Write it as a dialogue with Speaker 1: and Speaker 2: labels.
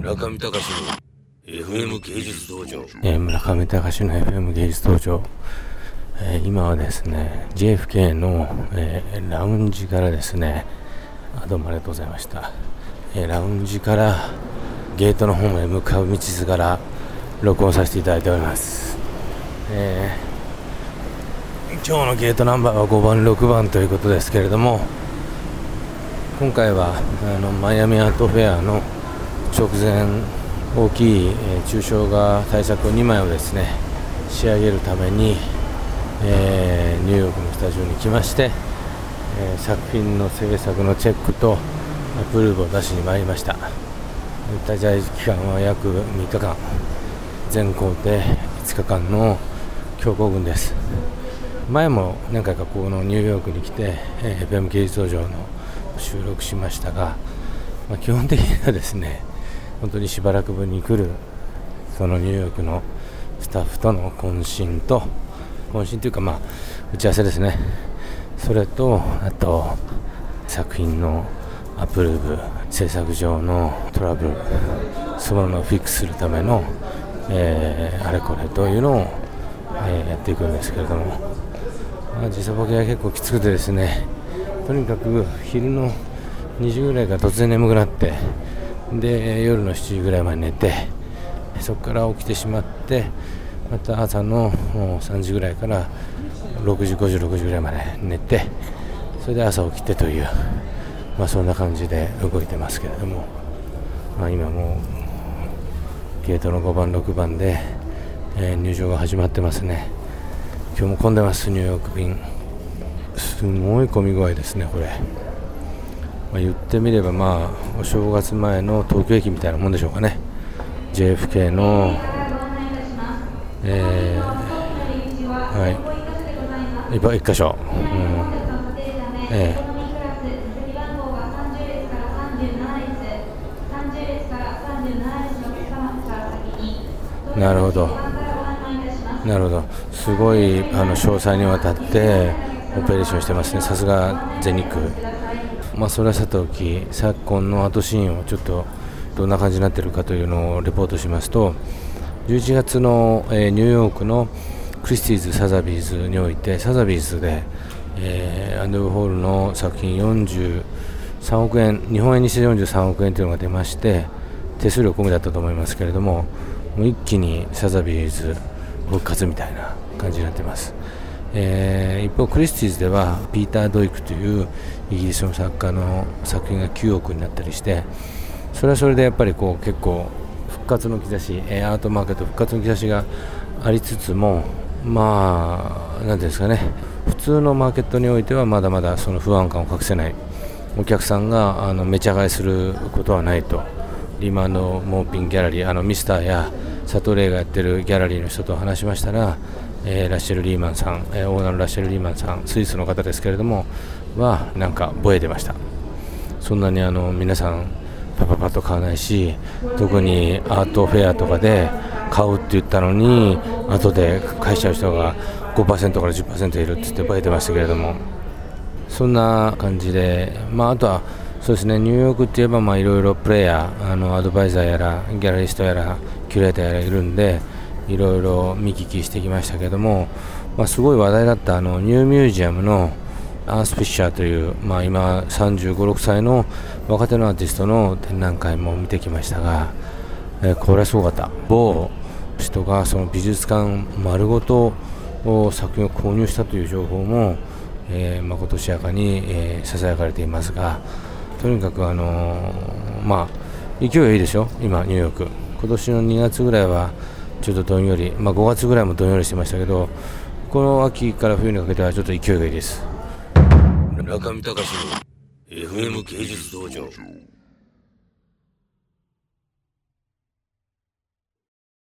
Speaker 1: 村上隆の FM 芸術道場、
Speaker 2: えー村上隆の FM 芸術道場、えー今はですね JFK の、えーラウンジからですねあどうもありがとうございました、えーラウンジからゲートの方へ向かう道すがら録音させていただいております、えー今日のゲートナンバーは5番6番ということですけれども今回はあのマイアミアートフェアの直前大きい、えー抽象画対策2枚をですね仕上げるために、えーニューヨークのスタジオに来まして、えー作品の制作のチェックとアプローブを出しに参りました。滞在期間は約3日間。全行程5日間の強行軍です。前も何回かこのニューヨークに来て、えー FM 芸術道場の収録しましたが、まあ、基本的にはですね本当にしばらくぶりに来るそのニューヨークのスタッフとの懇親と懇親というかまあ打ち合わせですね。それとあと作品のアプローブ制作上のトラブルそのものをフィックスするための、えーあれこれというのを、えーやっていくんですけれども、まあ、時差ボケが結構きつくてですね。とにかく昼の2時ぐらいから突然眠くなってで夜の7時ぐらいまで寝てそこから起きてしまってまた朝の3時ぐらいから6時5時6時ぐらいまで寝てそれで朝起きてという、まあ、そんな感じで動いてますけれども、まあ、今もうゲートの5番6番で、えー入場が始まってますね。今日も混んでますニューヨーク便すごい混み具合ですねこれ、まあ、言ってみればまあお正月前の東京駅みたいなもんでしょうかね。JFK のえーはい。一箇所、うん、ええ。なるほど。なるほど。すごいあの詳細にわたってオペレーションしてますね。さすが全日空。まあそれはさておき昨今の後シーンをちょっとどんな感じになっているかというのをレポートしますと11月の、えーニューヨークのクリスティーズ・サザビーズにおいてサザビーズで、えーアンドゥ・ホールの作品43億円日本円にして43億円というのが出まして手数料込みだったと思いますけれどももう一気にサザビーズ復活みたいな感じになっています、えー一方クリスティーズではピーター・ドイクというイギリスの作家の作品が9億になったりしてそれはそれでやっぱりこう結構復活の兆し、えアートマーケット復活の兆しがありつつもまあ何ていうんですかね。普通のマーケットにおいてはまだまだその不安感を隠せないお客さんがあのめちゃ買いすることはないと。リマのモーピンギャラリーあのミスターや佐藤玲がやってるギャラリーの人と話しましたら、えーラッシェル・リーマンさん、えーオーナーのラッシェル・リーマンさんスイスの方ですけれどもはなんかぼえてました。そんなにあの皆さんパパパッと買わないし特にアートフェアとかで買うって言ったのに後で買いちゃう人が5%から10%いるって言ってぼえてましたけれどもそんな感じで、まあ、あとはそうですねニューヨークって言えばいろいろプレイヤーあのアドバイザーやらギャラリストやらキュレーターやらいるんでいろいろ見聞きしてきましたけども、まあ、すごい話題だったあのニューミュージアムのアース・フィッシャーという、まあ、今35、6歳の若手のアーティストの展覧会も見てきましたが、えーこれはすごかった。某人がその美術館丸ごとを作品を購入したという情報も、えー、まことしやかに、えー、ささやかれていますがとにかく、あのーまあ、勢いはいいでしょ？今、ニューヨーク。今年の2月ぐらいはちょっとどんより、まあ、5月ぐらいもどんよりしてましたけどこの秋から冬にかけてはちょっと勢いがいいです。
Speaker 1: 中見隆の FM 芸術道場